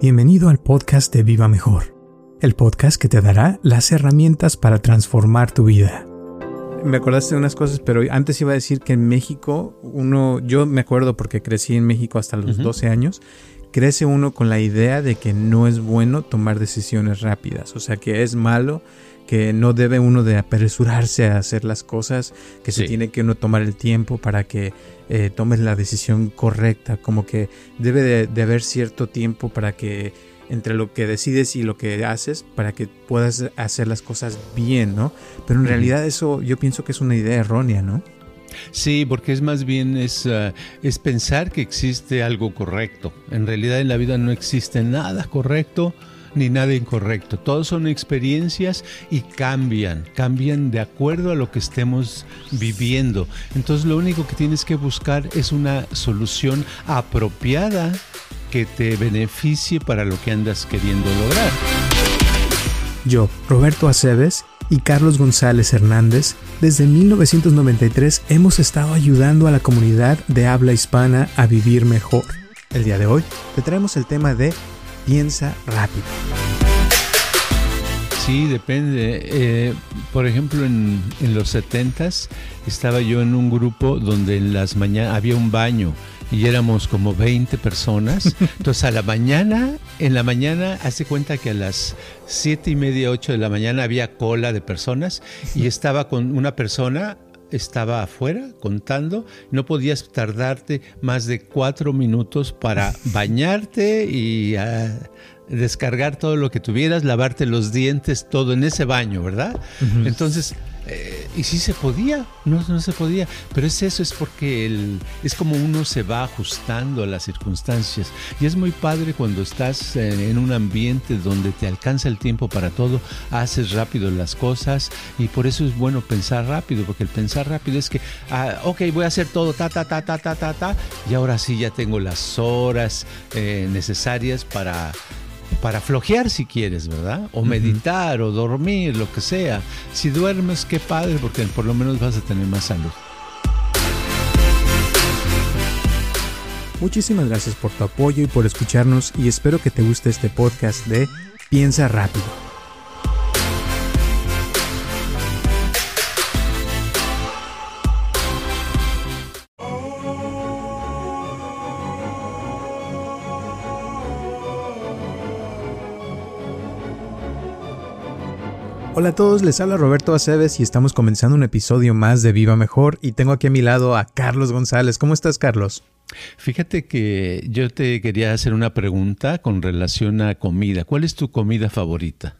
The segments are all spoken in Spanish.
Bienvenido al podcast de Viva Mejor, el podcast que te dará las herramientas para transformar tu vida. Me acordaste de unas cosas, pero antes iba a decir que en México, uno, yo me acuerdo porque crecí en México hasta los 12 años, crece uno con la idea de que no es bueno tomar decisiones rápidas, o sea que es malo que no debe uno de apresurarse a hacer las cosas, que se tiene que uno tomar el tiempo para que eh, tomes la decisión correcta, como que debe de, haber cierto tiempo para que entre lo que decides y lo que haces para que puedas hacer las cosas bien, ¿no? Pero en realidad eso yo pienso que es una idea errónea, ¿no? Sí, porque es más bien es, uh, es pensar que existe algo correcto. En realidad en la vida no existe nada correcto ni nada incorrecto. Todos son experiencias y cambian, cambian de acuerdo a lo que estemos viviendo. Entonces lo único que tienes que buscar es una solución apropiada que te beneficie para lo que andas queriendo lograr. Yo, Roberto Aceves y Carlos González Hernández, desde 1993 hemos estado ayudando a la comunidad de habla hispana a vivir mejor. El día de hoy te traemos el tema de piensa rápido. Sí, depende. Eh, por ejemplo, en, los 70 estaba yo en un grupo donde en las mañanas había un baño y éramos como 20 personas. Entonces a la mañana, en la mañana, hace cuenta que a las 7 y media, 8 de la mañana había cola de personas y estaba con una persona estaba afuera contando, no podías tardarte más de cuatro minutos para bañarte y ah, descargar todo lo que tuvieras, lavarte los dientes, todo en ese baño, ¿verdad? Entonces, eh, y sí se podía, no, no se podía, pero es eso, es porque el, es como uno se va ajustando a las circunstancias. Y es muy padre cuando estás en, un ambiente donde te alcanza el tiempo para todo, haces rápido las cosas y por eso es bueno pensar rápido, porque el pensar rápido es que, ah, ok, voy a hacer todo, ta, ta, ta, ta, ta, ta, ta, y ahora sí ya tengo las horas eh, necesarias para para flojear si quieres, ¿verdad? O meditar o dormir, lo que sea. Si duermes, qué padre, porque por lo menos vas a tener más salud. Muchísimas gracias por tu apoyo y por escucharnos y espero que te guste este podcast de Piensa rápido. Hola a todos, les habla Roberto Aceves y estamos comenzando un episodio más de Viva Mejor y tengo aquí a mi lado a Carlos González. ¿Cómo estás, Carlos? Fíjate que yo te quería hacer una pregunta con relación a comida. ¿Cuál es tu comida favorita?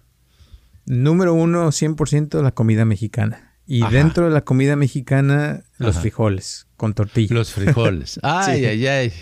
Número uno, 100% la comida mexicana. Y dentro de la comida mexicana, los frijoles con tortilla. Los frijoles. Ay, ay, ay.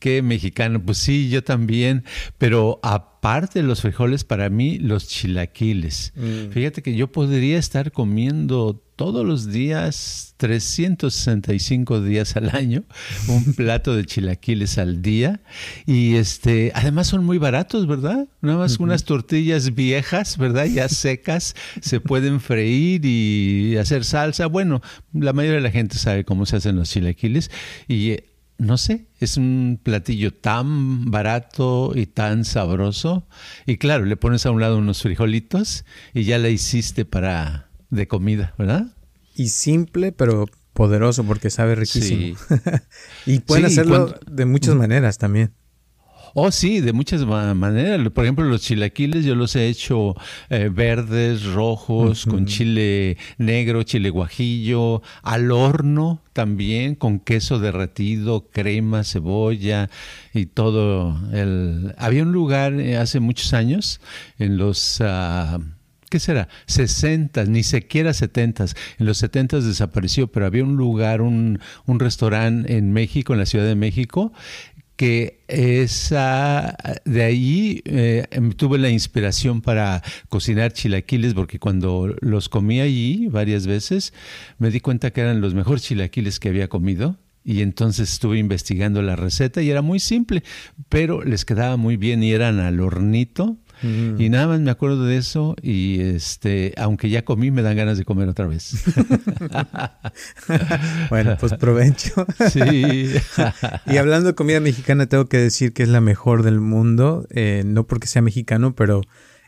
Qué mexicano. Pues sí, yo también. Pero aparte de los frijoles, para mí, los chilaquiles. Mm. Fíjate que yo podría estar comiendo todos los días, 365 días al año, un plato de chilaquiles al día. Y este, además son muy baratos, ¿verdad? Nada más unas tortillas viejas, ¿verdad? Ya secas, se pueden freír y hacer salsa. Bueno, la mayoría de la gente sabe cómo se hacen los chilaquiles. Y no sé, es un platillo tan barato y tan sabroso. Y claro, le pones a un lado unos frijolitos y ya la hiciste para de comida, ¿verdad? Y simple, pero poderoso porque sabe riquísimo. y pueden hacerlo de muchas maneras también. Oh, sí, de muchas maneras. Por ejemplo, los chilaquiles yo los he hecho eh, verdes, rojos, con chile negro, chile guajillo, al horno también, con queso derretido, crema, cebolla y todo. El... Había un lugar eh, hace muchos años en los... Ah, ¿qué será? 60, ni siquiera 70. En los 70 desapareció, pero había un lugar, un, un restaurante en México, en la Ciudad de México, que esa, de ahí eh, em, tuve la inspiración para cocinar chilaquiles, porque cuando los comí allí varias veces, me di cuenta que eran los mejores chilaquiles que había comido. Y entonces estuve investigando la receta y era muy simple, pero les quedaba muy bien y eran al hornito y nada más me acuerdo de eso y este, aunque ya comí, me dan ganas de comer otra vez. bueno, pues provecho. sí. y hablando de comida mexicana, tengo que decir que es la mejor del mundo, eh, no porque sea mexicano, pero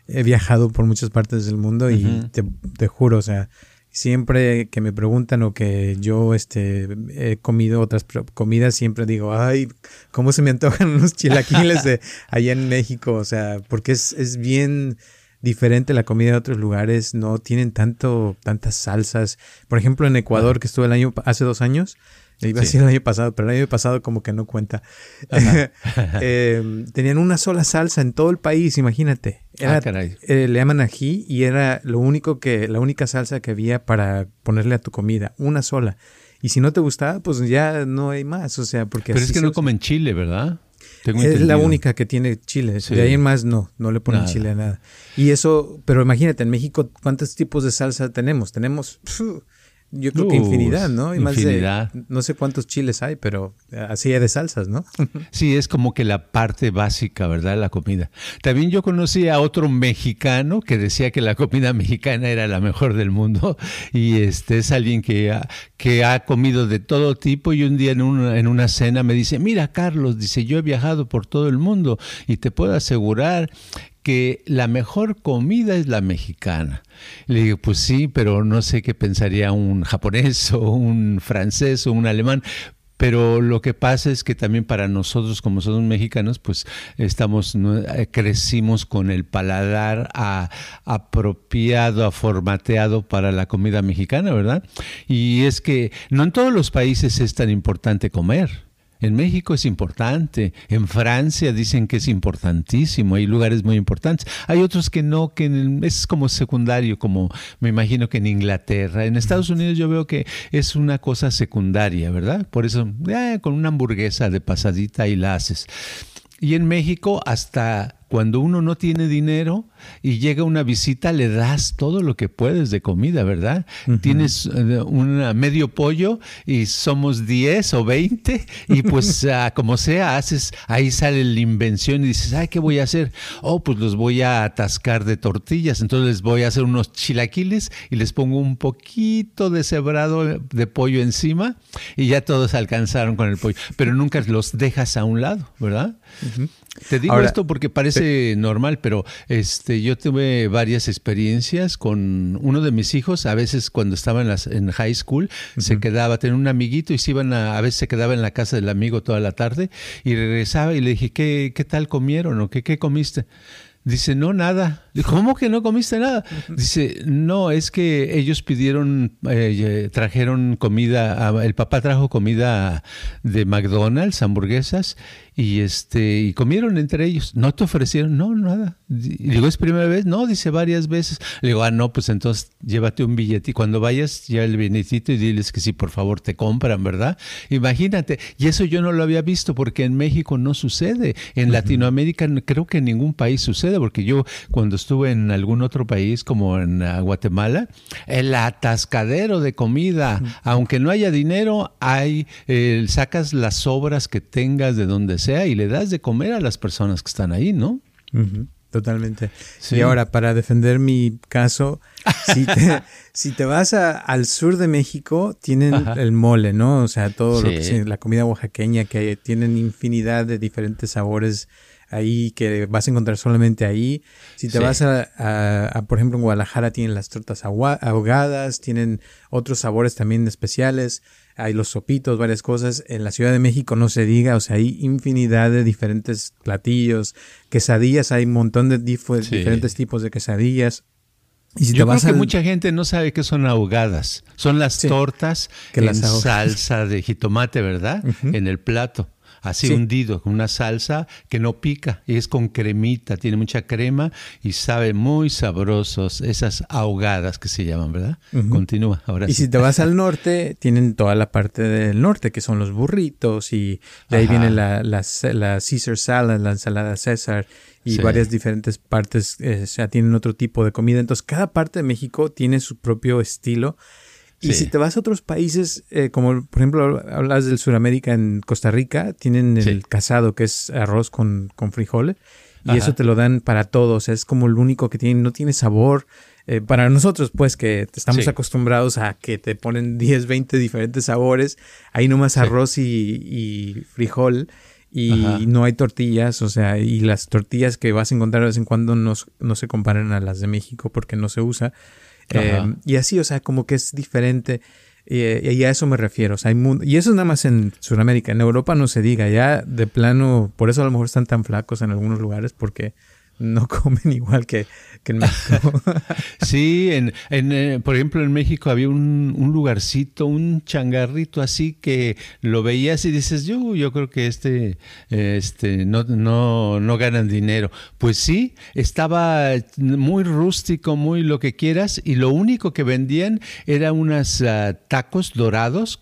he viajado por muchas partes del mundo y te, te juro, o sea, siempre que me preguntan o que yo este, he comido otras comidas, siempre digo, ay, ¿cómo se me antojan unos chilaquiles de allá en México? O sea, porque es, es bien diferente la comida de otros lugares, no tienen tanto, tantas salsas. Por ejemplo, en Ecuador, que estuve el año, hace dos años, Iba a decir el año pasado, pero el año pasado como que no cuenta. Em, tenían una sola salsa en todo el país, imagínate. ah, eh, le llaman ají y era lo único que, la única salsa que había para ponerle a tu comida, una sola. Y si no te gustaba, pues ya no hay más, o sea, porque... Pero es que no comen chile, ¿verdad? Es la única que tiene chile. De ahí en más no, no le ponen chile a nada. Y eso, pero imagínate, en México, ¿cuántos tipos de salsa tenemos? Tenemos yo creo que infinidad, ¿no? Y infinidad. no sé cuántos chiles hay, pero así hay de salsas, ¿no? sí, es como que la parte básica, ¿verdad? La comida. También yo conocí a otro mexicano que decía que la comida mexicana era la mejor del mundo y este es alguien que ha, que ha comido de todo tipo y un día en una, en una cena me dice, mira Carlos, dice, yo he viajado por todo el mundo y te puedo asegurar que la mejor comida es la mexicana. Le digo, pues sí, pero no sé qué pensaría un japonés o un francés o un alemán. Pero lo que pasa es que también para nosotros, como somos mexicanos, pues estamos, eh, crecimos con el paladar apropiado, formateado para la comida mexicana, ¿verdad? Y es que no en todos los países es tan importante comer. En México es importante, en Francia dicen que es importantísimo, hay lugares muy importantes. Hay otros que no, que es como secundario, como me imagino que en Inglaterra. En Estados Unidos yo veo que es una cosa secundaria, ¿verdad? Por eso, eh, con una hamburguesa de pasadita y la haces. Y en México hasta cuando uno no tiene dinero y llega una visita, le das todo lo que puedes de comida, ¿verdad? Tienes eh, un medio pollo y somos 10 o 20 y pues ah, como sea, haces, ahí sale la invención y dices, ay, ¿qué voy a hacer? Oh, pues los voy a atascar de tortillas, entonces les voy a hacer unos chilaquiles y les pongo un poquito de cebrado de pollo encima y ya todos alcanzaron con el pollo, pero nunca los dejas a un lado, ¿verdad? Te digo esto porque parece normal, pero este, yo tuve varias experiencias con uno de mis hijos. A veces cuando estaba en, las, en high school se quedaba, tenía un amiguito y se iban a, a veces se quedaba en la casa del amigo toda la tarde y regresaba y le dije, ¿qué, qué tal comieron o qué, qué comiste? Dice, no, nada. ¿Cómo que no comiste nada? Dice, no, es que ellos pidieron, eh, trajeron comida, el papá trajo comida de McDonald's, hamburguesas, y este y comieron entre ellos. ¿No te ofrecieron? No, nada. Y digo, ¿es primera vez? No, dice varias veces. Le digo, ah, no, pues entonces llévate un billete y cuando vayas, lleva el billetito y diles que sí, por favor, te compran, ¿verdad? Imagínate. Y eso yo no lo había visto porque en México no sucede. En Latinoamérica creo que en ningún país sucede porque yo cuando estuve en algún otro país como en ah, Guatemala, el atascadero de comida, aunque no haya dinero, hay, eh, sacas las sobras que tengas de donde sea y le das de comer a las personas que están ahí, ¿no? Totalmente. Y ahora, para defender mi caso, si te, si te vas al sur de México, tienen el mole, ¿no? O sea, todo lo que la comida oaxaqueña, que tienen infinidad de diferentes sabores ahí que vas a encontrar solamente ahí. Si te vas a, por ejemplo, en Guadalajara tienen las tortas ahogadas, tienen otros sabores también especiales, hay los sopitos, varias cosas. En la Ciudad de México no se diga, o sea, hay infinidad de diferentes platillos, quesadillas, hay un montón de diferentes tipos de quesadillas. Y si Yo creo que mucha gente no sabe qué son ahogadas. Son las tortas que en salsa de jitomate, ¿verdad? En el plato. Así hundido, con una salsa que no pica, y es con cremita, tiene mucha crema y sabe muy sabrosos, esas ahogadas que se llaman, ¿verdad? Continúa, ahora Y si te vas al norte, tienen toda la parte del norte, que son los burritos, y de ahí viene la, la, Caesar salad, la ensalada César, y varias diferentes partes, eh, o sea, tienen otro tipo de comida. Entonces, cada parte de México tiene su propio estilo y si te vas a otros países, eh, como por ejemplo hablas del Sudamérica en Costa Rica, tienen el casado que es arroz con, con frijoles y eso te lo dan para todos, es como el único que tiene, no tiene sabor. Eh, para nosotros, pues, que estamos acostumbrados a que te ponen 10, 20 diferentes sabores, hay nomás arroz y, frijol y no hay tortillas, o sea, y las tortillas que vas a encontrar de vez en cuando no, no se comparan a las de México porque no se usa. Em, y así, o sea, como que es diferente. y a eso me refiero. O sea, hay y eso es nada más en Sudamérica. En Europa no se diga. Ya de plano, por eso a lo mejor están tan flacos en algunos lugares, porque no comen igual que, en México. sí, en, en, eh, por ejemplo, en México había un, un, lugarcito, un changarrito así que lo veías y dices, yo, yo creo que este, este no, no, no ganan dinero. Pues sí, estaba muy rústico, muy lo que quieras, y lo único que vendían era unos ah, tacos dorados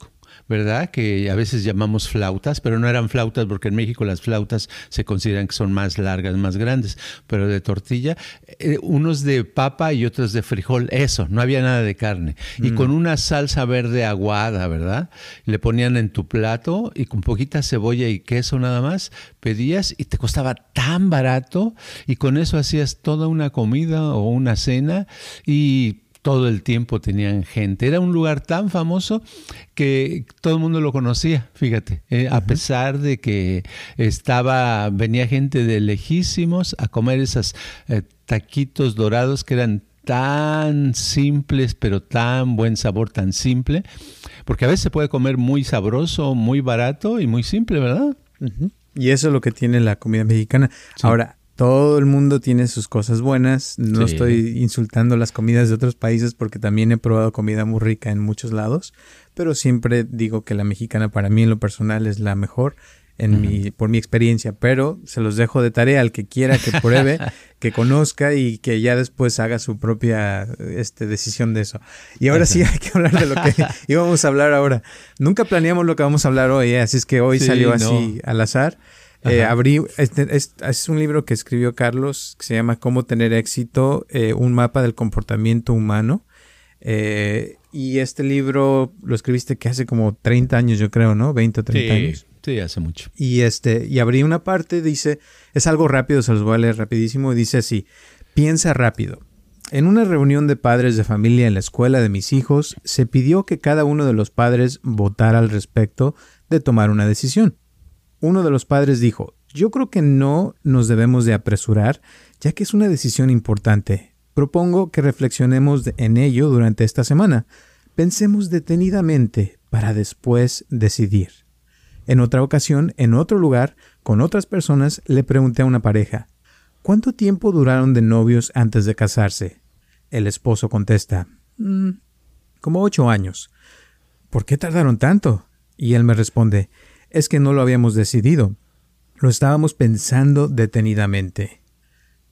¿verdad? Que a veces llamamos flautas, pero no eran flautas porque en México las flautas se consideran que son más largas, más grandes, pero de tortilla, eh, unos de papa y otros de frijol, eso, no había nada de carne. Y mm. con una salsa verde aguada, ¿verdad? Le ponían en tu plato y con poquita cebolla y queso nada más, pedías y te costaba tan barato y con eso hacías toda una comida o una cena y todo el tiempo tenían gente. Era un lugar tan famoso que todo el mundo lo conocía, fíjate, eh, a pesar de que estaba, venía gente de lejísimos a comer esos eh, taquitos dorados que eran tan simples, pero tan buen sabor, tan simple, porque a veces se puede comer muy sabroso, muy barato y muy simple, ¿verdad? Y eso es lo que tiene la comida mexicana. Ahora, todo el mundo tiene sus cosas buenas. No estoy insultando las comidas de otros países porque también he probado comida muy rica en muchos lados, pero siempre digo que la mexicana para mí en lo personal es la mejor en mi, por mi experiencia, pero se los dejo de tarea al que quiera que pruebe, que conozca y que ya después haga su propia este, decisión de eso. Y ahora sí hay que hablar de lo que íbamos a hablar ahora. Nunca planeamos lo que vamos a hablar hoy, ¿eh? así es que hoy salió así al azar. Eh, abrí, este, es, un libro que escribió Carlos que se llama Cómo tener éxito, eh, un mapa del comportamiento humano. Eh, y este libro lo escribiste que hace como 30 años, yo creo, ¿no? 20 o 30 años. Sí, hace mucho. Y este, y abrí una parte, dice, es algo rápido, se los voy a leer rapidísimo, dice así, piensa rápido. En una reunión de padres de familia en la escuela de mis hijos, se pidió que cada uno de los padres votara al respecto de tomar una decisión uno de los padres dijo, yo creo que no nos debemos de apresurar, ya que es una decisión importante. Propongo que reflexionemos en ello durante esta semana. Pensemos detenidamente para después decidir. En otra ocasión, en otro lugar, con otras personas, le pregunté a una pareja, ¿cuánto tiempo duraron de novios antes de casarse? El esposo contesta, mm, como ocho años. ¿Por qué tardaron tanto? Y él me responde, es que no lo habíamos decidido. Lo estábamos pensando detenidamente.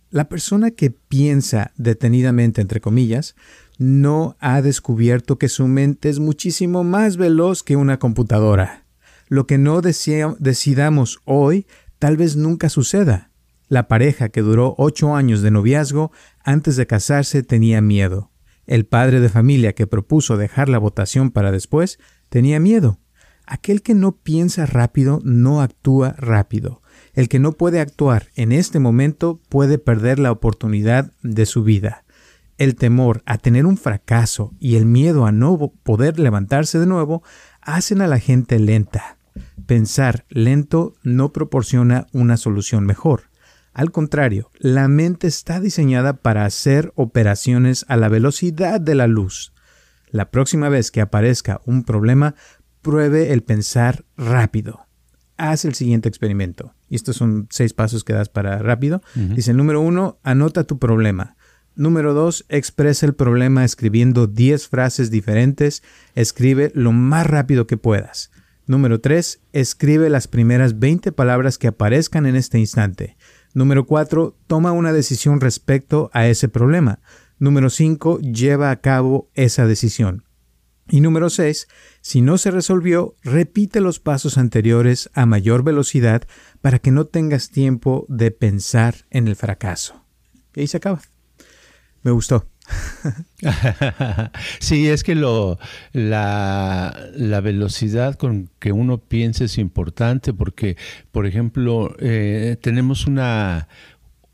La persona que piensa detenidamente, entre comillas, no ha descubierto que su mente es muchísimo más veloz que una computadora. Lo que no decidamos hoy tal vez nunca suceda. La pareja que duró ocho años de noviazgo antes de casarse tenía miedo. El padre de familia que propuso dejar la votación para después tenía miedo. Aquel que no piensa rápido no actúa rápido. El que no puede actuar en este momento puede perder la oportunidad de su vida. El temor a tener un fracaso y el miedo a no poder levantarse de nuevo hacen a la gente lenta. Pensar lento no proporciona una solución mejor. Al contrario, la mente está diseñada para hacer operaciones a la velocidad de la luz. La próxima vez que aparezca un problema, pruebe el pensar rápido. Haz el siguiente experimento. Y estos son seis pasos que das para rápido. Dice, número uno, anota tu problema. Número dos, expresa el problema escribiendo diez frases diferentes. Escribe lo más rápido que puedas. Número 3. Escribe las primeras 20 palabras que aparezcan en este instante. Número 4. Toma una decisión respecto a ese problema. Número 5. Lleva a cabo esa decisión. Y número 6. Si no se resolvió, repite los pasos anteriores a mayor velocidad para que no tengas tiempo de pensar en el fracaso. Y ahí se acaba. Me gustó. sí, es que lo, la, la, velocidad con que uno piensa es importante porque, por ejemplo, eh, tenemos una,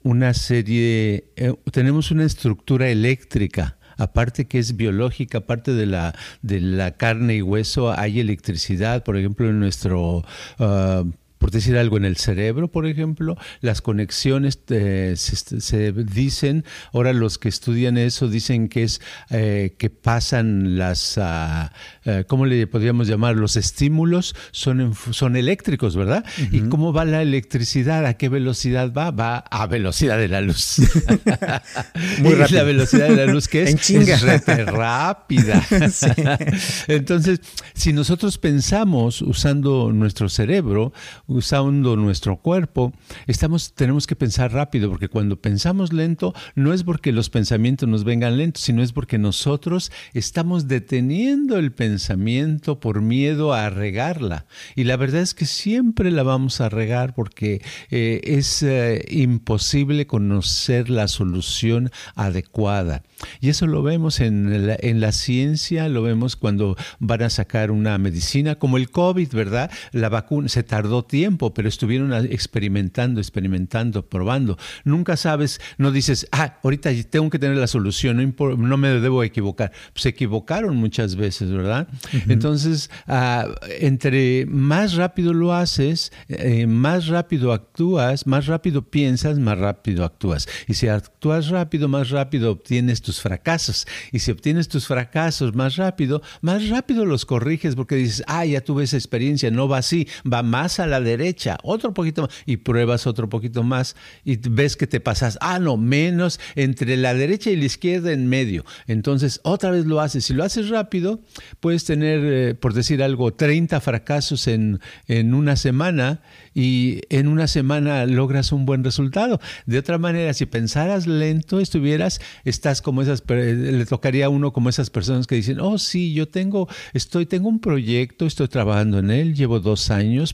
una serie, eh, tenemos una estructura eléctrica aparte que es biológica, aparte de la, de la carne y hueso, hay electricidad, por ejemplo, en nuestro uh, por decir algo, en el cerebro, por ejemplo, las conexiones eh, se, dicen, ahora los que estudian eso dicen que es eh, que pasan las, uh, ¿cómo le podríamos llamar? Los estímulos son, son eléctricos, ¿verdad? ¿Y cómo va la electricidad? ¿A qué velocidad va? Va a velocidad de la luz. Muy rápido. la velocidad de la luz que es, es rápida. Entonces, si nosotros pensamos usando nuestro cerebro, usando nuestro cuerpo, estamos, tenemos que pensar rápido, porque cuando pensamos lento, no es porque los pensamientos nos vengan lentos, sino es porque nosotros estamos deteniendo el pensamiento por miedo a regarla. Y la verdad es que siempre la vamos a regar porque eh, es eh, imposible conocer la solución adecuada. Y eso lo vemos en en la ciencia, lo vemos cuando van a sacar una medicina como el COVID, ¿verdad? La vacuna se tardó tiempo, pero estuvieron experimentando, experimentando, probando. Nunca sabes, no dices, ah, ahorita tengo que tener la solución, no, no me debo equivocar. Se equivocaron muchas veces, ¿verdad? Entonces, ah, entre más rápido lo haces, eh, más rápido actúas, más rápido piensas, más rápido actúas. Y si actúas rápido, más rápido obtienes tus fracasos. Y si obtienes tus fracasos más rápido, más rápido los corriges porque dices, ah, ya tuve esa experiencia, no va así, va más a la derecha, otro poquito más, y pruebas otro poquito más y ves que te pasas, ah, no, menos entre la derecha y la izquierda en medio. Entonces, otra vez lo haces. Si lo haces rápido, puedes tener, eh, por decir algo, 30 fracasos en, en una semana y en una semana logras un buen resultado. De otra manera, si pensaras lento, estuvieras, estás como esas, le tocaría a uno como esas personas que dicen, oh sí, yo tengo, estoy, tengo un proyecto, estoy trabajando en él, llevo dos años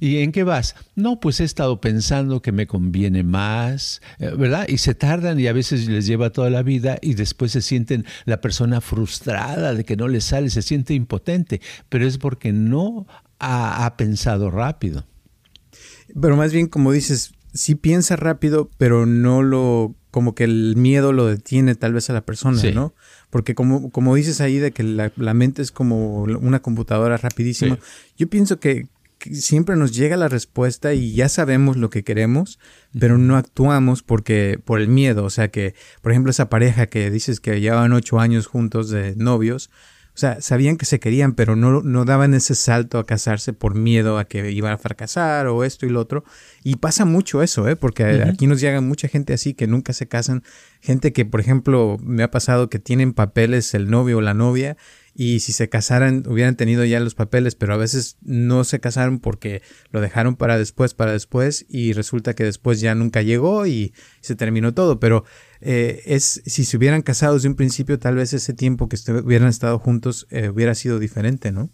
¿Y en qué vas? No, pues he estado pensando que me conviene más, eh, ¿verdad? Y se tardan y a veces les lleva toda la vida y después se sienten la persona frustrada de que no le sale, se siente impotente, pero es porque no ha, pensado rápido. Pero más bien, como dices, sí piensa rápido, pero no lo, como que el miedo lo detiene tal vez a la persona, ¿no? Porque como, como dices ahí de que la, mente es como una computadora rapidísima, yo pienso que, siempre nos llega la respuesta y ya sabemos lo que queremos, pero no actuamos porque, por el miedo. O sea que, por ejemplo, esa pareja que dices que llevaban ocho años juntos de novios, o sea, sabían que se querían, pero no, no daban ese salto a casarse por miedo a que iban a fracasar o esto y lo otro. Y pasa mucho eso, ¿eh? Porque aquí nos llega mucha gente así que nunca se casan. Gente que, por ejemplo, me ha pasado que tienen papeles el novio o la novia y si se casaran hubieran tenido ya los papeles, pero a veces no se casaron porque lo dejaron para después, para después y resulta que después ya nunca llegó y se terminó todo, pero eh, es si se hubieran casado desde un principio tal vez ese tiempo que hubieran estado juntos eh, hubiera sido diferente, ¿no?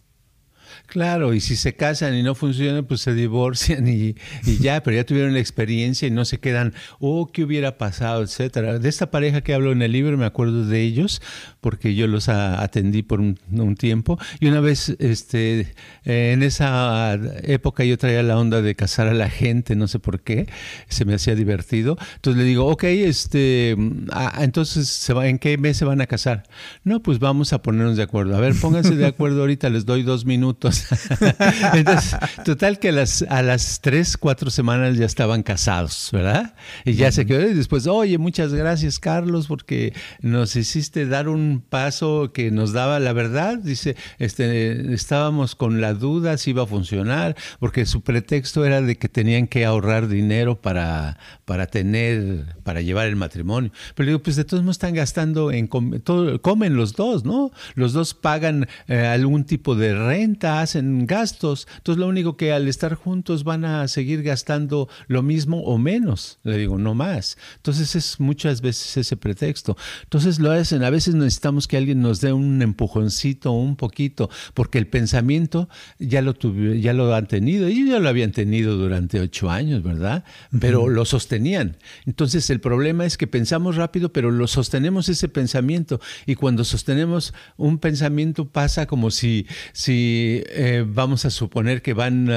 Claro, y si se casan y no funciona, pues se divorcian y, ya, pero ya tuvieron la experiencia y no se quedan, oh, ¿qué hubiera pasado? etcétera. De esta pareja que hablo en el libro, me acuerdo de ellos, porque yo los atendí por un, tiempo. Y una vez, este, en esa época yo traía la onda de casar a la gente, no sé por qué, se me hacía divertido. Entonces le digo, ok, este, ah, entonces, ¿en qué mes se van a casar? No, pues vamos a ponernos de acuerdo. A ver, pónganse de acuerdo ahorita, les doy dos minutos. Entonces, total que a las, a las tres, cuatro semanas ya estaban casados, ¿verdad? Y ya se quedó y después, oye, muchas gracias Carlos porque nos hiciste dar un paso que nos daba la verdad. Dice, este, estábamos con la duda si iba a funcionar, porque su pretexto era de que tenían que ahorrar dinero para, para tener, para llevar el matrimonio. Pero digo, pues de todos modos están gastando en todo, comen los dos, ¿no? Los dos pagan eh, algún tipo de renta hacen gastos. Entonces lo único que al estar juntos van a seguir gastando lo mismo o menos. Le digo, no más. Entonces es muchas veces ese pretexto. Entonces lo hacen. A veces necesitamos que alguien nos dé un empujoncito, un poquito, porque el pensamiento ya lo, ya lo han tenido. Ellos ya lo habían tenido durante ocho años, ¿verdad? Pero lo sostenían. Entonces el problema es que pensamos rápido, pero lo sostenemos ese pensamiento. Y cuando sostenemos un pensamiento pasa como si, si eh, vamos a suponer que van,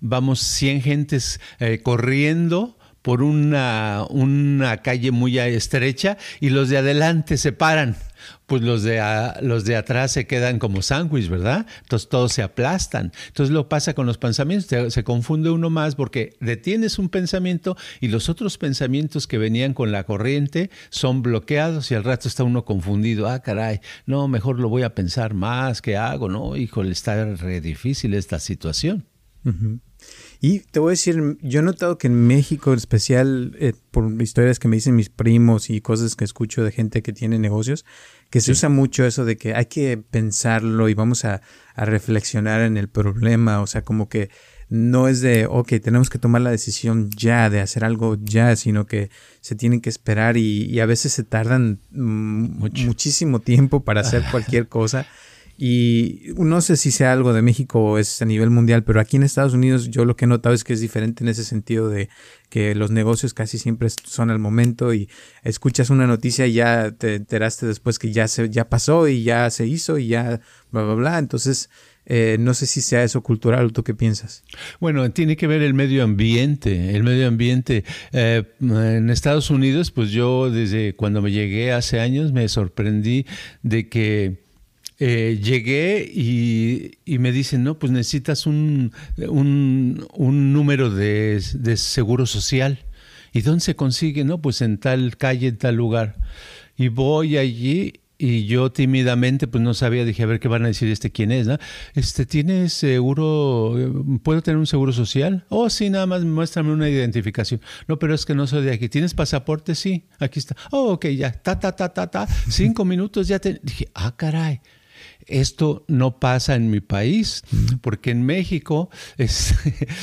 vamos 100 gentes eh, corriendo por una, una calle muy estrecha y los de adelante se paran pues los de, los de atrás se quedan como sándwich, ¿verdad? Entonces todos se aplastan. Entonces lo pasa con los pensamientos, se confunde uno más porque detienes un pensamiento y los otros pensamientos que venían con la corriente son bloqueados y al rato está uno confundido. Ah, caray, no, mejor lo voy a pensar más, ¿qué hago? No, híjole, está re difícil esta situación. Y te voy a decir, yo he notado que en México, en especial eh, por historias que me dicen mis primos y cosas que escucho de gente que tiene negocios, que se usa mucho eso de que hay que pensarlo y vamos a, reflexionar en el problema, o sea, como que no es de, ok, tenemos que tomar la decisión ya, de hacer algo ya, sino que se tienen que esperar y, a veces se tardan muchísimo tiempo para hacer cualquier cosa. Y no sé si sea algo de México o es a nivel mundial, pero aquí en Estados Unidos yo lo que he notado es que es diferente en ese sentido de que los negocios casi siempre son al momento y escuchas una noticia y ya te enteraste después que ya se ya pasó y ya se hizo y ya bla bla bla. Entonces eh, no sé si sea eso cultural o tú qué piensas. Bueno, tiene que ver el medio ambiente. El medio ambiente eh, en Estados Unidos, pues yo desde cuando me llegué hace años me sorprendí de que eh, llegué y, me dicen, no, pues necesitas un, un, número de, seguro social. ¿Y dónde se consigue? No, pues en tal calle, en tal lugar. Y voy allí y yo tímidamente pues no sabía, dije, a ver qué van a decir este quién es, ¿no? Este, ¿tiene seguro, puedo tener un seguro social? Oh, sí, nada más muéstrame una identificación. No, pero es que no soy de aquí. ¿Tienes pasaporte? Sí, aquí está. Oh, ok, ya, ta, ta, ta, ta, ta. Cinco minutos ya te... Dije, ah, caray. Esto no pasa en mi país, porque en México es,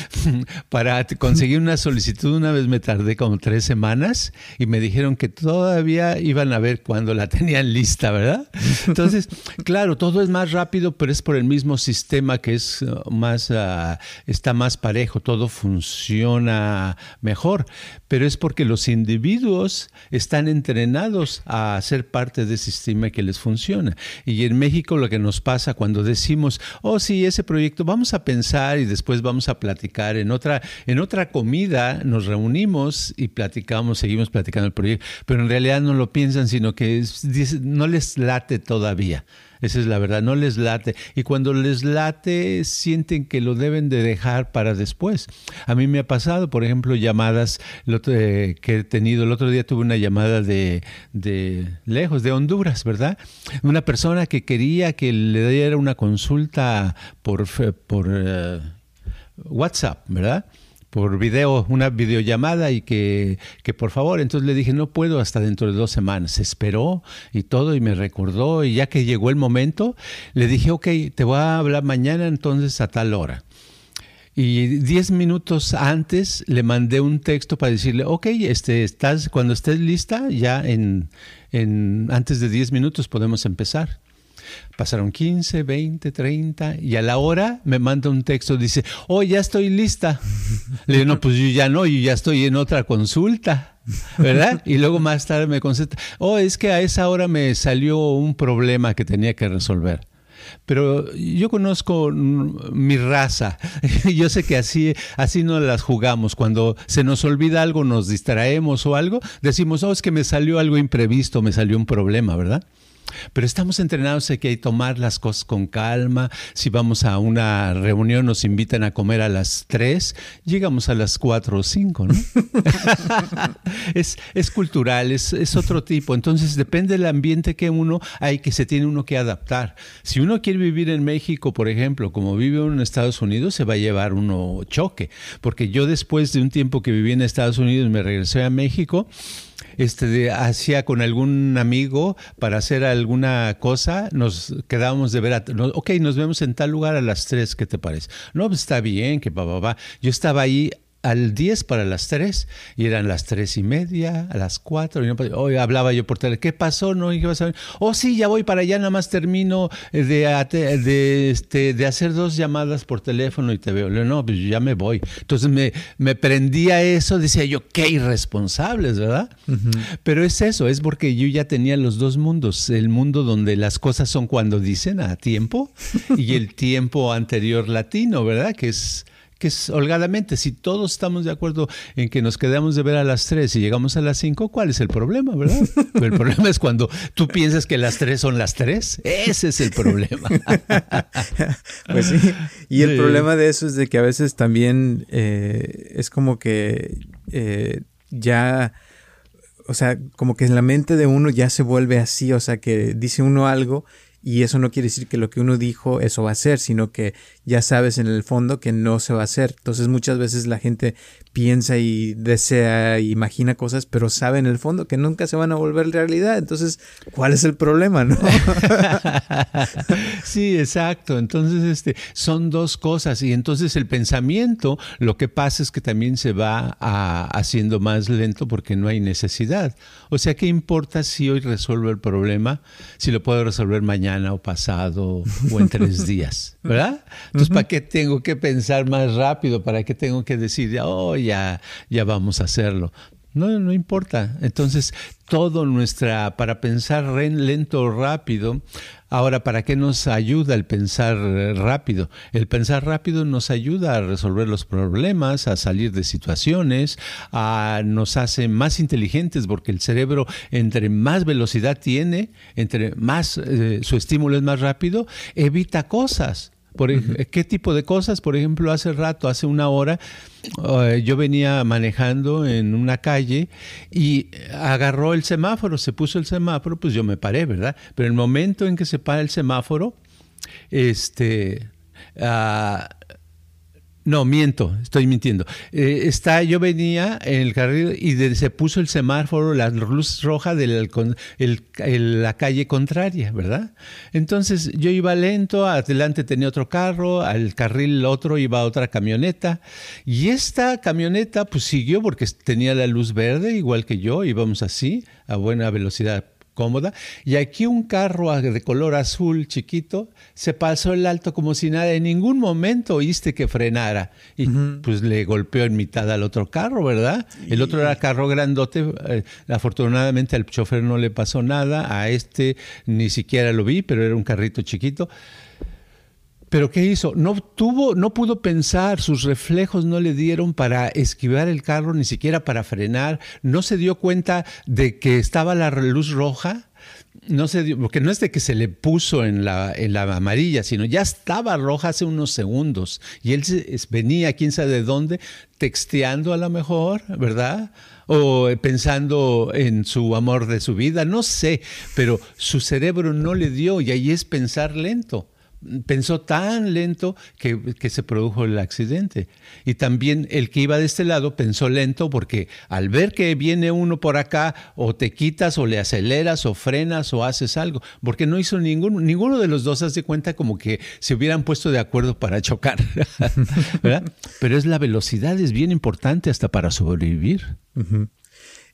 para conseguir una solicitud una vez me tardé como tres semanas y me dijeron que todavía iban a ver cuando la tenían lista, ¿verdad? Entonces, claro, todo es más rápido, pero es por el mismo sistema que es uh, más, uh, está más parejo, todo funciona mejor, pero es porque los individuos están entrenados a ser parte de ese sistema que les funciona. Y en México lo que nos pasa cuando decimos, oh sí, ese proyecto, vamos a pensar y después vamos a platicar. En otra, en otra comida nos reunimos y platicamos, seguimos platicando el proyecto, pero en realidad no lo piensan, sino que no les late todavía. Esa es la verdad, no les late. Y cuando les late, sienten que lo deben de dejar para después. A mí me ha pasado, por ejemplo, llamadas que he tenido. El otro día tuve una llamada de, lejos, de Honduras, ¿verdad? Una persona que quería que le diera una consulta por, por eh, WhatsApp, ¿verdad? Por video, una videollamada y que, que, por favor, entonces le dije, no puedo hasta dentro de dos semanas. Esperó y todo y me recordó y ya que llegó el momento, le dije, ok, te voy a hablar mañana entonces a tal hora. Y diez minutos antes le mandé un texto para decirle, ok, este, estás, cuando estés lista, ya en, en antes de diez minutos podemos empezar. Pasaron 15, 20, 30 y a la hora me manda un texto, dice, oh, ya estoy lista. Le digo, no, pues yo ya no, yo ya estoy en otra consulta. ¿verdad? Y luego más tarde me contesta, oh, es que a esa hora me salió un problema que tenía que resolver. Pero yo conozco mi raza. Yo sé que así, así no las jugamos. Cuando se nos olvida algo, nos distraemos o algo, decimos, oh, es que me salió algo imprevisto, me salió un problema, ¿verdad? Pero estamos entrenados a que hay que tomar las cosas con calma. Si vamos a una reunión, nos invitan a comer a las 3, llegamos a las 4 o 5, ¿no? es, es, cultural, es, es, otro tipo. Entonces, depende del ambiente que uno hay que se tiene uno que adaptar. Si uno quiere vivir en México, por ejemplo, como vive uno en Estados Unidos, se va a llevar uno choque. Porque yo después de un tiempo que viví en Estados Unidos me regresé a México este, hacía con algún amigo para hacer alguna cosa, nos quedábamos de ver, a, ok, nos vemos en tal lugar a las tres, ¿qué te parece? No, pues está bien, que va, va, va. Yo estaba ahí al 10 para las 3 y eran las 3 y media, a las 4. Y hoy hablaba yo por teléfono, ¿qué pasó? No, ¿Y qué vas a ver? Oh, sí, ya voy para allá, nada más termino de, de, este, de hacer dos llamadas por teléfono y te veo. No, pues ya me voy. Entonces me, me prendía eso, decía yo, qué irresponsables, ¿verdad? Pero es eso, es porque yo ya tenía los dos mundos, el mundo donde las cosas son cuando dicen a tiempo y el tiempo anterior latino, ¿verdad? Que es que es holgadamente, si todos estamos de acuerdo en que nos quedamos de ver a las 3 y llegamos a las 5, ¿cuál es el problema, verdad? el problema es cuando tú piensas que las 3 son las 3, ese es el problema. pues sí, y el problema de eso es de que a veces también eh, es como que eh, ya o sea, como que en la mente de uno ya se vuelve así, o sea, que dice uno algo y eso no quiere decir que lo que uno dijo eso va a ser, sino que ya sabes en el fondo que no se va a hacer. Entonces muchas veces la gente piensa y desea e imagina cosas, pero sabe en el fondo que nunca se van a volver realidad. Entonces, ¿cuál es el problema, no? sí, exacto. Entonces, este, son dos cosas. Y entonces el pensamiento, lo que pasa es que también se va haciendo más lento porque no hay necesidad. O sea, ¿qué importa si hoy resuelvo el problema? Si lo puedo resolver mañana o pasado o en tres días, ¿verdad? Entonces, ¿para qué tengo que pensar más rápido? ¿Para qué tengo que decir, oh, ya, ya vamos a hacerlo? No, no importa. Entonces, todo nuestra, para pensar lento o rápido, ahora, ¿para qué nos ayuda el pensar rápido? El pensar rápido nos ayuda a resolver los problemas, a salir de situaciones, a, nos hace más inteligentes porque el cerebro, entre más velocidad tiene, entre más eh, su estímulo es más rápido, evita cosas. Por, ¿Qué tipo de cosas? Por ejemplo, hace rato, hace una hora, eh, yo venía manejando en una calle y agarró el semáforo, se puso el semáforo, pues yo me paré, ¿verdad? Pero el momento en que se para el semáforo, este... Ah, no, miento, estoy mintiendo. Eh, está, yo venía en el carril y se puso el semáforo, la luz roja de la calle contraria, ¿verdad? Entonces yo iba lento, adelante tenía otro carro, al carril otro iba otra camioneta y esta camioneta pues siguió porque tenía la luz verde, igual que yo, íbamos así, a buena velocidad cómoda. Y aquí un carro de color azul chiquito se pasó el alto como si nada. En ningún momento oíste que frenara. Y pues le golpeó en mitad al otro carro, ¿verdad? El otro era carro grandote. Eh, afortunadamente al chofer no le pasó nada. A este ni siquiera lo vi, pero era un carrito chiquito. Pero ¿qué hizo? No tuvo, no pudo pensar, sus reflejos no le dieron para esquivar el carro, ni siquiera para frenar, no se dio cuenta de que estaba la luz roja, no se dio, porque no es de que se le puso en la, en la amarilla, sino ya estaba roja hace unos segundos y él venía, quién sabe de dónde, texteando a lo mejor, ¿verdad? o pensando en su amor de su vida, no sé, pero su cerebro no le dio y ahí es pensar lento pensó tan lento que, se produjo el accidente. Y también el que iba de este lado pensó lento porque al ver que viene uno por acá, o te quitas, o le aceleras, o frenas, o haces algo, porque no hizo ninguno, ninguno de los dos hace cuenta como que se hubieran puesto de acuerdo para chocar. Pero es la velocidad, es bien importante hasta para sobrevivir.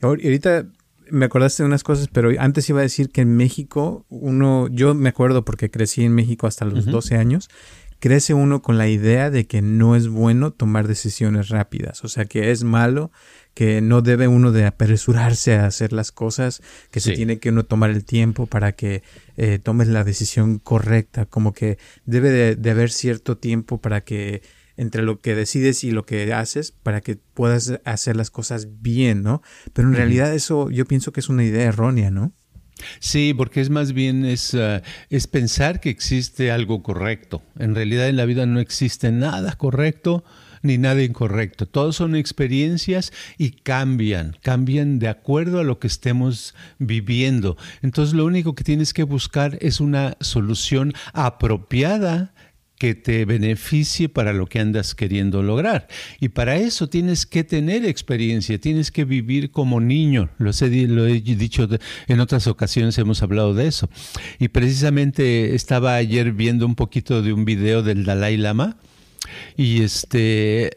Ahorita me acordaste de unas cosas, pero antes iba a decir que en México, uno, yo me acuerdo porque crecí en México hasta los 12 años, crece uno con la idea de que no es bueno tomar decisiones rápidas, o sea que es malo, que no debe uno de apresurarse a hacer las cosas, que se tiene que uno tomar el tiempo para que eh, tomes la decisión correcta, como que debe de haber cierto tiempo para que entre lo que decides y lo que haces para que puedas hacer las cosas bien, ¿no? Pero en realidad eso yo pienso que es una idea errónea, ¿no? Sí, porque es más bien es, ah, es pensar que existe algo correcto. En realidad en la vida no existe nada correcto ni nada incorrecto. Todos son experiencias y cambian, cambian de acuerdo a lo que estemos viviendo. Entonces lo único que tienes que buscar es una solución apropiada que te beneficie para lo que andas queriendo lograr. Y para eso tienes que tener experiencia, tienes que vivir como niño. Lo he, lo he dicho en otras ocasiones, hemos hablado de eso. Y precisamente estaba ayer viendo un poquito de un video del Dalai Lama. Y este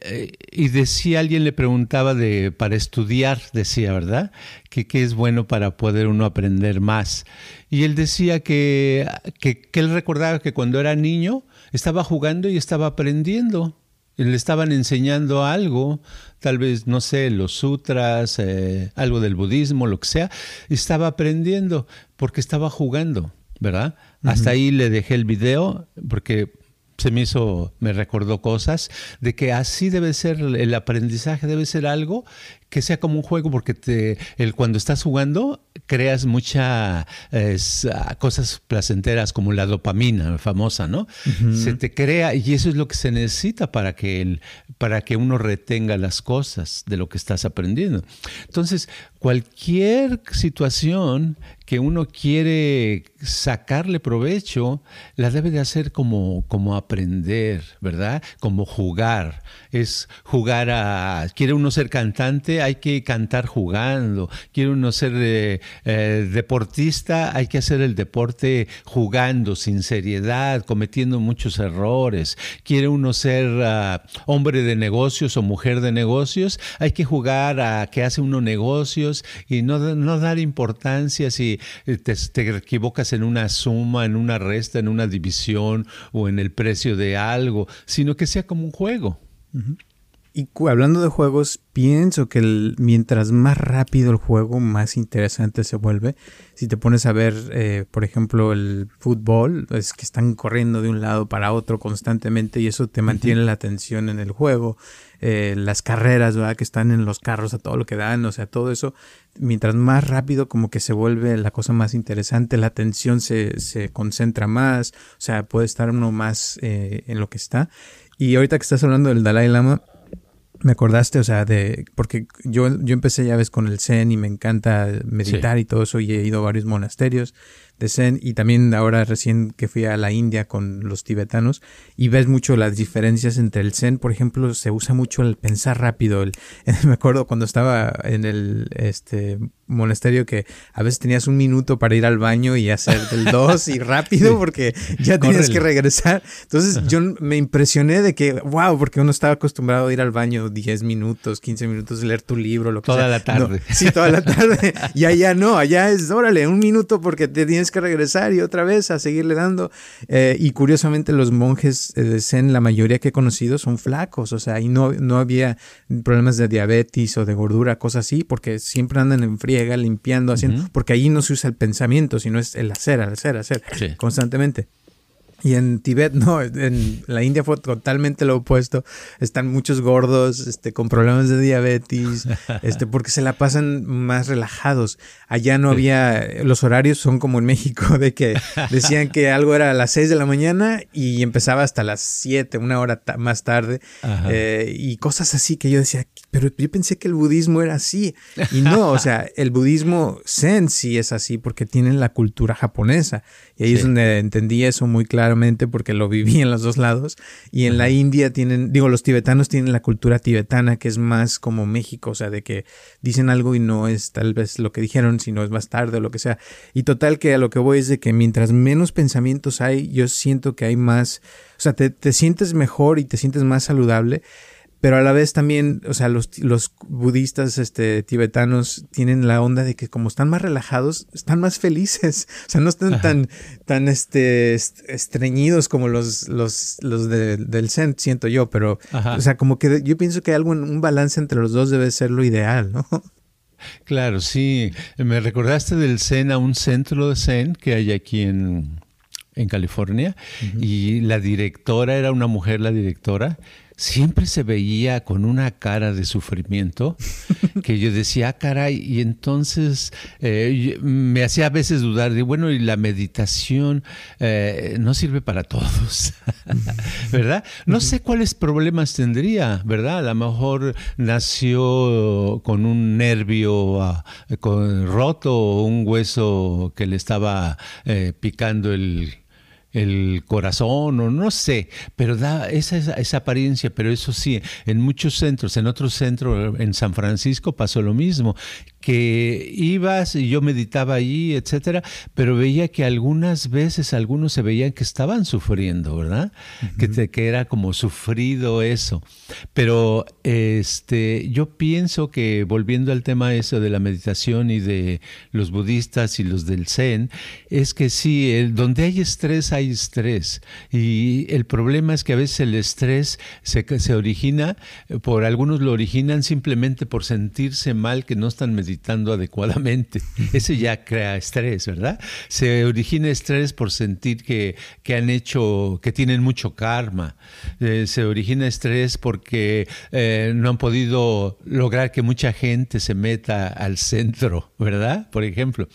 y decía alguien le preguntaba de para estudiar decía verdad que qué es bueno para poder uno aprender más y él decía que, que, que él recordaba que cuando era niño estaba jugando y estaba aprendiendo. Le estaban enseñando algo, tal vez, no sé, los sutras, eh, algo del budismo, lo que sea. Estaba aprendiendo porque estaba jugando, ¿verdad? Hasta ahí le dejé el video porque se me hizo, me recordó cosas de que así debe ser el aprendizaje, debe ser algo que sea como un juego, porque te, el, cuando estás jugando creas muchas ah, cosas placenteras como la dopamina famosa, ¿no? Se te crea y eso es lo que se necesita para que, el, para que uno retenga las cosas de lo que estás aprendiendo. Entonces, cualquier situación que uno quiere sacarle provecho, la debe de hacer como, como aprender, ¿verdad? Como jugar. Es jugar a... ¿Quiere uno ser cantante? Hay que cantar jugando. ¿Quiere uno ser eh, eh, deportista? Hay que hacer el deporte jugando, sin seriedad, cometiendo muchos errores. ¿Quiere uno ser ah, hombre de negocios o mujer de negocios? Hay que jugar a que hace uno negocios y no, no dar importancia si eh, te, equivocas en una suma, en una resta, en una división o en el precio de algo, sino que sea como un juego. Y hablando de juegos, pienso que mientras más rápido el juego, más interesante se vuelve. Si te pones a ver, eh, por ejemplo, el fútbol, es que están corriendo de un lado para otro constantemente y eso te mantiene la atención en el juego. Eh, las carreras, ¿verdad? Que están en los carros a todo lo que dan, o sea, todo eso, mientras más rápido como que se vuelve la cosa más interesante, la atención se, se concentra más, o sea, puede estar uno más eh, en lo que está. Y ahorita que estás hablando del Dalai Lama, me acordaste, o sea, de, porque yo, yo empecé ya ves con el Zen y me encanta meditar y todo eso y he ido a varios monasterios de Zen y también ahora recién que fui a la India con los tibetanos y ves mucho las diferencias entre el Zen, por ejemplo, se usa mucho el pensar rápido. El, me acuerdo cuando estaba en el este monasterio que a veces tenías un minuto para ir al baño y hacer del dos y rápido porque ya tenías que regresar. Entonces yo me impresioné de que, wow, porque uno estaba acostumbrado a ir al baño 10 minutos, 15 minutos, leer tu libro, lo que toda la tarde. sí, toda la tarde. Y allá no, allá es, órale, un minuto porque te tienes que regresar y otra vez a seguirle dando. Eh, y curiosamente los monjes de Zen, la mayoría que he conocido son flacos, o sea, y no, no había problemas de diabetes o de gordura, cosas así, porque siempre andan en friega, limpiando, haciendo, porque ahí no se usa el pensamiento, sino es el hacer, hacer, hacer, constantemente. Y en Tibet, no, en la India fue totalmente lo opuesto. Están muchos gordos, este, con problemas de diabetes, este, porque se la pasan más relajados. Allá no había, los horarios son como en México, de que decían que algo era a las 6 de la mañana y empezaba hasta las 7, una hora más tarde. Eh, y cosas así que yo decía, pero yo pensé que el budismo era así. Y no, o sea, el budismo zen sí es así porque tienen la cultura japonesa. Y ahí es donde entendí eso muy claramente porque lo viví en los dos lados. Y en la India tienen, digo, los tibetanos tienen la cultura tibetana que es más como México, o sea, de que dicen algo y no es tal vez lo que dijeron, sino es más tarde o lo que sea. Y total que a lo que voy es de que mientras menos pensamientos hay, yo siento que hay más, o sea, te, te sientes mejor y te sientes más saludable pero a la vez también, o sea, los, los budistas este, tibetanos tienen la onda de que como están más relajados, están más felices, o sea, no están tan, tan este, estreñidos como los, los, los del Zen, siento yo, pero, o sea, como que yo pienso que algo, un balance entre los dos debe ser lo ideal, ¿no? Claro, sí. Me recordaste del Zen a un centro de Zen que hay aquí en, en California y la directora era una mujer, la directora, siempre se veía con una cara de sufrimiento que yo decía, ah, caray, y entonces eh, me hacía a veces dudar de, bueno, y la meditación eh, no sirve para todos, ¿verdad? No sé cuáles problemas tendría, ¿verdad? A lo mejor nació con un nervio ah, con, roto o un hueso que le estaba eh, picando el el corazón o no sé, pero da esa, esa, apariencia, pero eso sí, en muchos centros, en otros centros, en San Francisco pasó lo mismo, que ibas y yo meditaba allí, etcétera, pero veía que algunas veces algunos se veían que estaban sufriendo, ¿verdad? que, que era como sufrido eso. Pero este, yo pienso que volviendo al tema eso de la meditación y de los budistas y los del Zen, es que sí, el, donde hay estrés hay estrés. Y el problema es que a veces el estrés se, se origina, por algunos lo originan simplemente por sentirse mal que no están meditando adecuadamente. Eso ya crea estrés, ¿verdad? Se origina estrés por sentir que, que han hecho, que tienen mucho karma. Eh, se origina estrés porque eh, no han podido lograr que mucha gente se meta al centro, ¿verdad? Por ejemplo.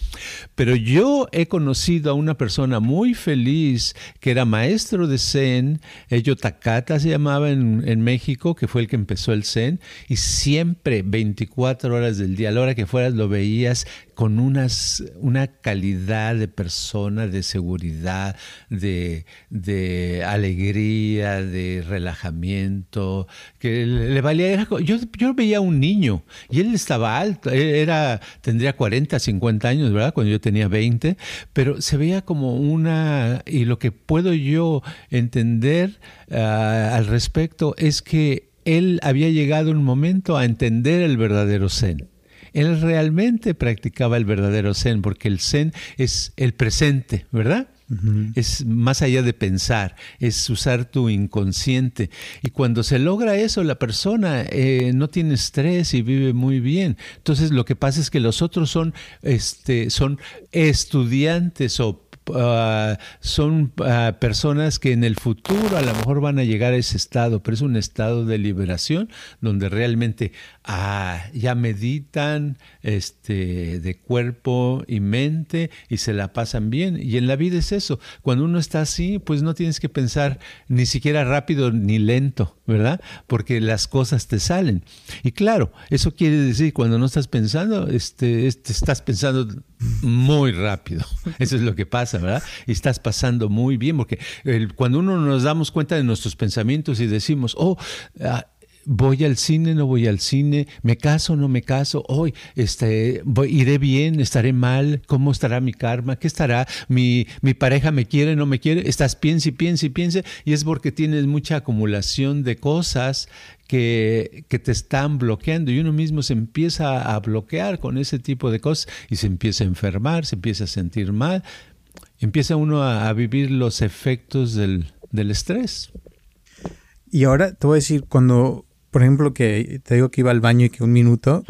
Pero yo he conocido a una persona muy feliz que era maestro de Zen, Ello Takata se llamaba en, en México, que fue el que empezó el Zen, y siempre 24 horas del día, a la hora que fueras lo veías con unas, una calidad de persona, de seguridad, de, de alegría, de relajamiento, que le, valía... yo, yo veía un niño y él estaba alto, era, tendría 40, 50 años, ¿verdad? Cuando yo tenía 20, pero se veía como una... Y lo que puedo yo entender ah, al respecto es que él había llegado un momento a entender el verdadero zen él realmente practicaba el verdadero zen, porque el zen es el presente, ¿verdad? Es más allá de pensar, es usar tu inconsciente. Y cuando se logra eso, la persona eh, no tiene estrés y vive muy bien. Entonces lo que pasa es que los otros son, este, son estudiantes o Ah, son ah, personas que en el futuro a lo mejor van a llegar a ese estado, pero es un estado de liberación donde realmente ah, ya meditan este, de cuerpo y mente y se la pasan bien. Y en la vida es eso. Cuando uno está así, pues no tienes que pensar ni siquiera rápido ni lento, ¿verdad? Porque las cosas te salen. Y claro, eso quiere decir cuando no estás pensando, este, este estás pensando muy rápido. Eso es lo que pasa, Y estás pasando muy bien, porque cuando uno nos damos cuenta de nuestros pensamientos y decimos, oh, ah, voy al cine, no voy al cine, me caso, no me caso, hoy este, iré bien, estaré mal, cómo estará mi karma, qué estará, mi, mi pareja me quiere, no me quiere, estás piensa y piensa y piensa, y es porque tienes mucha acumulación de cosas que, te están bloqueando y uno mismo se empieza a bloquear con ese tipo de cosas y se empieza a enfermar, se empieza a sentir mal, empieza uno a, vivir los efectos del, estrés. Y ahora te voy a decir, cuando, por ejemplo, que te digo que iba al baño y que un minuto,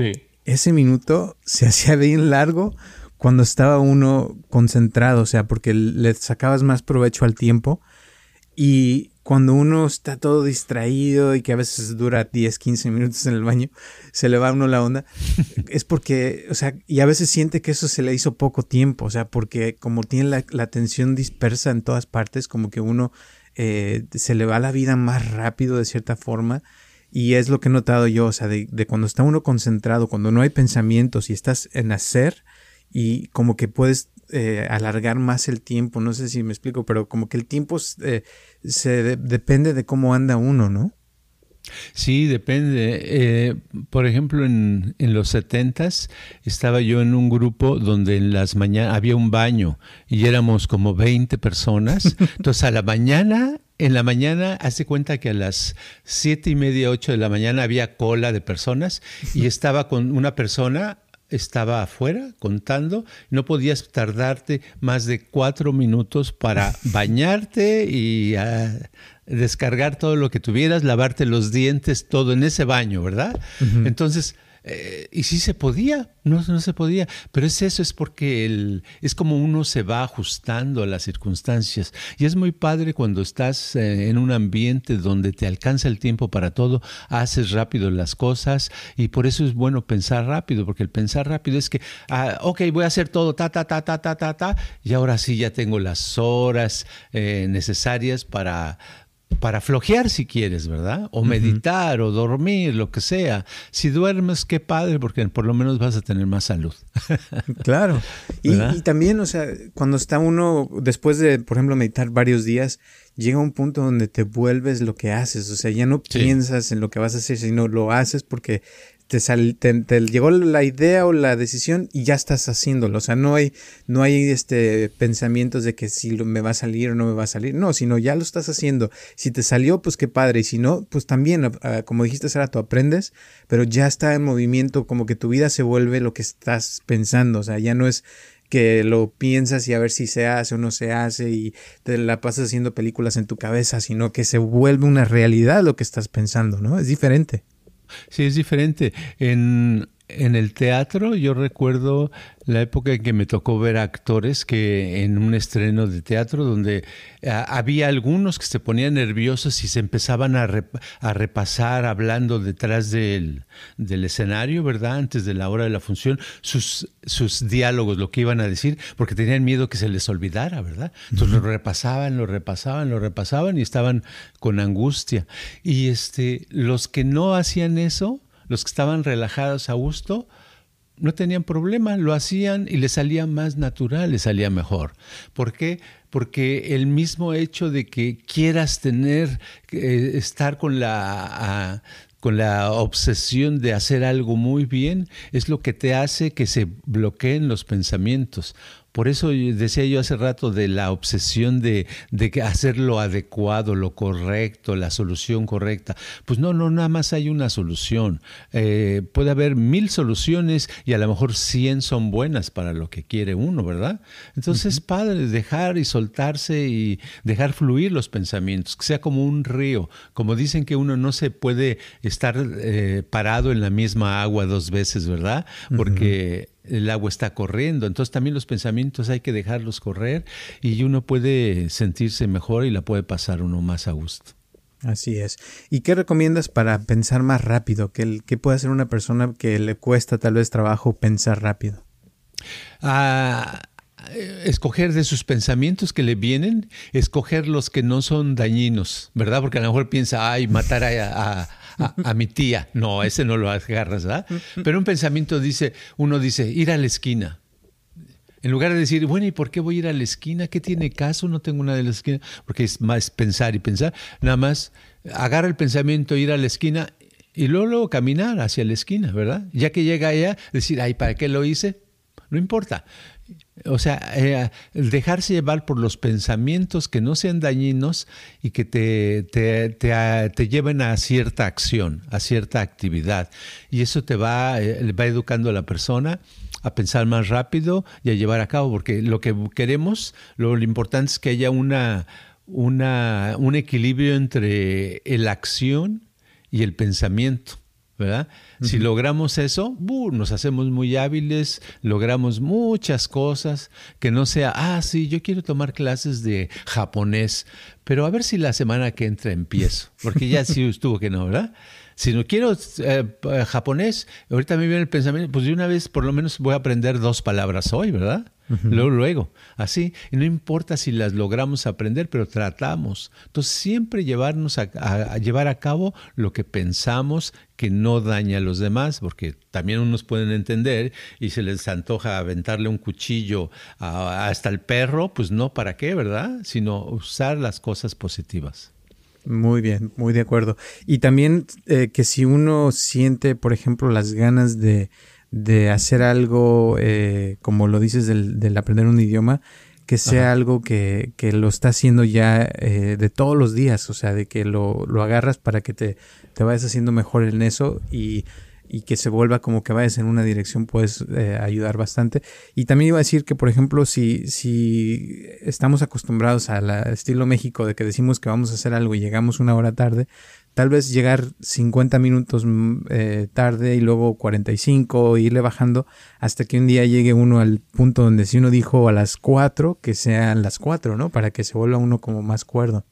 ese minuto se hacía bien largo cuando estaba uno concentrado, o sea, porque le sacabas más provecho al tiempo y cuando uno está todo distraído y que a veces dura 10, 15 minutos en el baño, se le va a uno la onda, es porque, o sea, y a veces siente que eso se le hizo poco tiempo, o sea, porque como tiene la, atención dispersa en todas partes, como que uno eh, se le va la vida más rápido de cierta forma. Y es lo que he notado yo, o sea, de, de cuando está uno concentrado, cuando no hay pensamientos y estás en hacer y como que puedes eh, alargar más el tiempo, no sé si me explico, pero como que el tiempo eh, se depende de cómo anda uno, ¿no? Sí, depende. Eh, por ejemplo, en, en los setentas estaba yo en un grupo donde en las mañanas había un baño y éramos como 20 personas. Entonces a la mañana en la mañana, hace cuenta que a las siete y media, ocho de la mañana había cola de personas y estaba con una persona estaba afuera contando, no podías tardarte más de cuatro minutos para bañarte y ah, descargar todo lo que tuvieras, lavarte los dientes, todo en ese baño, ¿verdad? Entonces, eh, y sí se podía, no, no se podía, pero es eso, es porque el, es como uno se va ajustando a las circunstancias. Y es muy padre cuando estás eh, en un ambiente donde te alcanza el tiempo para todo, haces rápido las cosas y por eso es bueno pensar rápido, porque el pensar rápido es que, ah, ok, voy a hacer todo, ta, ta, ta, ta, ta, ta, ta, y ahora sí ya tengo las horas eh, necesarias para para flojear si quieres, ¿verdad? O meditar o dormir, lo que sea. Si duermes, qué padre, porque por lo menos vas a tener más salud. claro. Y, y, también, o sea, cuando está uno, después de, por ejemplo, meditar varios días, llega un punto donde te vuelves lo que haces. O sea, ya no piensas en lo que vas a hacer, sino lo haces porque te, te, llegó la idea o la decisión y ya estás haciéndolo. O sea, no hay, no hay este pensamientos de que si me va a salir o no me va a salir. No, sino ya lo estás haciendo. Si te salió, pues qué padre. Y si no, pues también, como dijiste, Sara, tú aprendes, pero ya está en movimiento, como que tu vida se vuelve lo que estás pensando. O sea, ya no es que lo piensas y a ver si se hace o no se hace y te la pasas haciendo películas en tu cabeza, sino que se vuelve una realidad lo que estás pensando, ¿no? Es diferente. Sí, es diferente. En, en el teatro yo recuerdo la época en que me tocó ver actores que en un estreno de teatro donde ah, había algunos que se ponían nerviosos y se empezaban a, repasar hablando detrás del, del, escenario, ¿verdad? Antes de la hora de la función, sus, sus diálogos, lo que iban a decir, porque tenían miedo que se les olvidara, ¿verdad? Entonces lo repasaban, lo repasaban, lo repasaban y estaban con angustia. Y este, los que no hacían eso, los que estaban relajados a gusto, no tenían problema, lo hacían y les salía más natural, les salía mejor. ¿Por qué? Porque el mismo hecho de que quieras tener, eh, estar con la, con la obsesión de hacer algo muy bien, es lo que te hace que se bloqueen los pensamientos. Por eso decía yo hace rato de la obsesión de, de hacer lo adecuado, lo correcto, la solución correcta. Pues no, no, nada más hay una solución. Eh, puede haber mil soluciones y a lo mejor cien son buenas para lo que quiere uno, ¿verdad? Entonces, padre, dejar y soltarse y dejar fluir los pensamientos, que sea como un río. Como dicen que uno no se puede estar eh, parado en la misma agua dos veces, ¿verdad? Porque el agua está corriendo, entonces también los pensamientos hay que dejarlos correr y uno puede sentirse mejor y la puede pasar uno más a gusto. Así es. ¿Y qué recomiendas para pensar más rápido? ¿Qué, qué puede hacer una persona que le cuesta tal vez trabajo pensar rápido? Ah, escoger de sus pensamientos que le vienen, escoger los que no son dañinos, ¿verdad? Porque a lo mejor piensa, ay, matar a a, mi tía. No, ese no lo agarras, ¿verdad? Pero un pensamiento dice, uno dice, ir a la esquina. En lugar de decir, bueno, ¿y por qué voy a ir a la esquina? ¿Qué tiene caso? No tengo una de la esquina. Porque es más pensar y pensar. Nada más agarra el pensamiento, ir a la esquina y luego, luego caminar hacia la esquina, ¿verdad? Ya que llega allá, decir, ay, ¿para qué lo hice? No importa. O sea, eh, dejarse llevar por los pensamientos que no sean dañinos y que te, te, te, lleven a cierta acción, a cierta actividad. Y eso te va, eh, va educando a la persona a pensar más rápido y a llevar a cabo, porque lo que queremos, lo, importante es que haya una, una, un equilibrio entre la acción y el pensamiento. ¿verdad? Si logramos eso, nos hacemos muy hábiles, logramos muchas cosas, que no sea, ah, sí, yo quiero tomar clases de japonés, pero a ver si la semana que entra empiezo, porque ya sí estuvo que no, ¿verdad? Si no quiero eh, japonés, ahorita me viene el pensamiento, pues de una vez por lo menos voy a aprender dos palabras hoy, ¿verdad? Luego, luego, así. Y no importa si las logramos aprender, pero tratamos. Entonces, siempre llevarnos a, llevar a cabo lo que pensamos que no daña a los demás, porque también unos pueden entender y se les antoja aventarle un cuchillo hasta el perro, pues no, ¿para qué, verdad? Sino usar las cosas positivas. Muy bien, muy de acuerdo. Y también eh, que si uno siente, por ejemplo, las ganas de, de hacer algo, eh, como lo dices, del, aprender un idioma, que sea algo que, que, lo está haciendo ya eh, de todos los días, o sea, de que lo, lo agarras para que te, te vayas haciendo mejor en eso y y que se vuelva como que vayas en una dirección puedes eh, ayudar bastante. Y también iba a decir que, por ejemplo, si, si estamos acostumbrados al estilo México de que decimos que vamos a hacer algo y llegamos una hora tarde, tal vez llegar 50 minutos mm, eh, tarde y luego 45, irle bajando hasta que un día llegue uno al punto donde si uno dijo a las 4, que sean las 4, ¿no? Para que se vuelva uno como más cuerdo.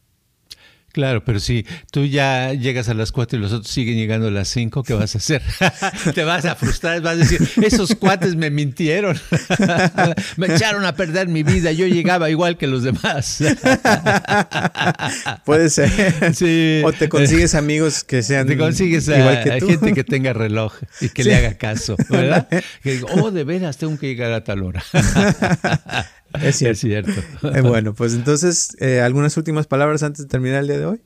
Claro, pero si tú ya llegas a las 4 y los otros siguen llegando a las 5, ¿qué vas a hacer? Te vas a frustrar, vas a decir, esos cuates me mintieron, me echaron a perder mi vida, yo llegaba igual que los demás. Puede ser. Sí. O te consigues amigos que sean te consigues igual que tú. gente que tenga reloj y que le haga caso, ¿verdad? Que digo, oh, de veras, tengo que llegar a tal hora. Es cierto. Eh, bueno, pues entonces, eh, ¿algunas últimas palabras antes de terminar el día de hoy?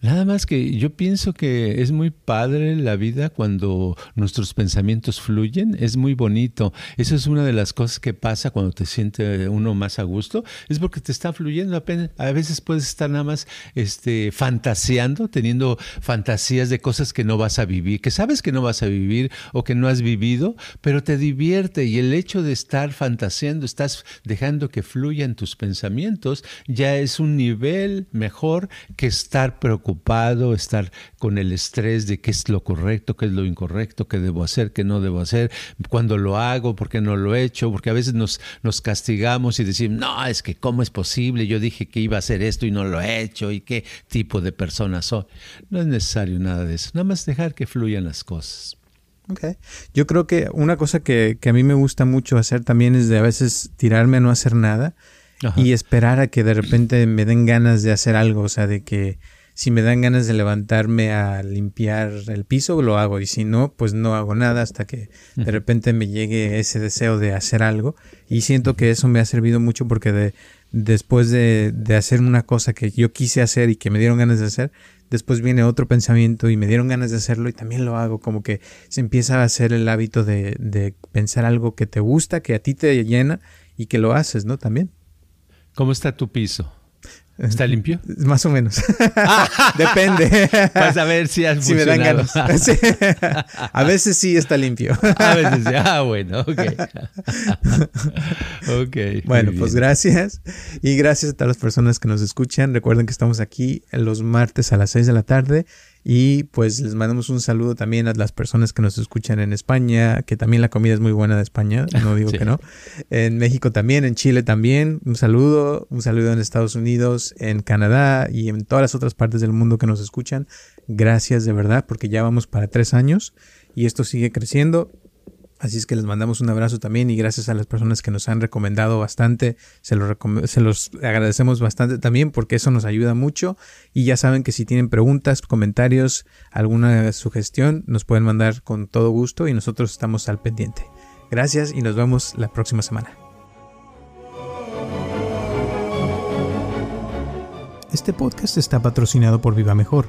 Nada más que yo pienso que es muy padre la vida cuando nuestros pensamientos fluyen, es muy bonito. Eso es una de las cosas que pasa cuando te siente uno más a gusto, es porque te está fluyendo apenas. A veces puedes estar nada más este, fantaseando, teniendo fantasías de cosas que no vas a vivir, que sabes que no vas a vivir o que no has vivido, pero te divierte y el hecho de estar fantaseando, estás dejando que fluyan tus pensamientos, ya es un nivel mejor que estar preocupado ocupado, estar con el estrés de qué es lo correcto, qué es lo incorrecto, qué debo hacer, qué no debo hacer, cuándo lo hago, por qué no lo he hecho, porque a veces nos, nos castigamos y decimos, no, es que cómo es posible, yo dije que iba a hacer esto y no lo he hecho, y qué tipo de persona soy. No es necesario nada de eso, nada más dejar que fluyan las cosas. Okay. Yo creo que una cosa que, que, a mí me gusta mucho hacer también es de a veces tirarme a no hacer nada y esperar a que de repente me den ganas de hacer algo, o sea, de que si me dan ganas de levantarme a limpiar el piso, lo hago. Y si no, pues no hago nada hasta que de repente me llegue ese deseo de hacer algo. Y siento que eso me ha servido mucho porque de, después de, de hacer una cosa que yo quise hacer y que me dieron ganas de hacer, después viene otro pensamiento y me dieron ganas de hacerlo y también lo hago. Como que se empieza a hacer el hábito de, de pensar algo que te gusta, que a ti te llena y que lo haces, ¿no? También. ¿Cómo está tu piso? ¿Está limpio? Más o menos. Depende. Vas a ver si has si me dan ganas. A veces sí está limpio. A veces sí. Ah, bueno, ok. ok. Bueno, pues gracias. Y gracias a todas las personas que nos escuchan. Recuerden que estamos aquí los martes a las 6 de la tarde y pues les mandamos un saludo también a las personas que nos escuchan en España, que también la comida es muy buena de España, no digo que no. En México también, en Chile también, un saludo, un saludo en Estados Unidos, en Canadá y en todas las otras partes del mundo que nos escuchan. Gracias de verdad, porque ya vamos para tres años y esto sigue creciendo. Así es que les mandamos un abrazo también y gracias a las personas que nos han recomendado bastante, se los, agradecemos bastante también porque eso nos ayuda mucho y ya saben que si tienen preguntas, comentarios, alguna sugestión, nos pueden mandar con todo gusto y nosotros estamos al pendiente. Gracias y nos vemos la próxima semana. Este podcast está patrocinado por Viva Mejor.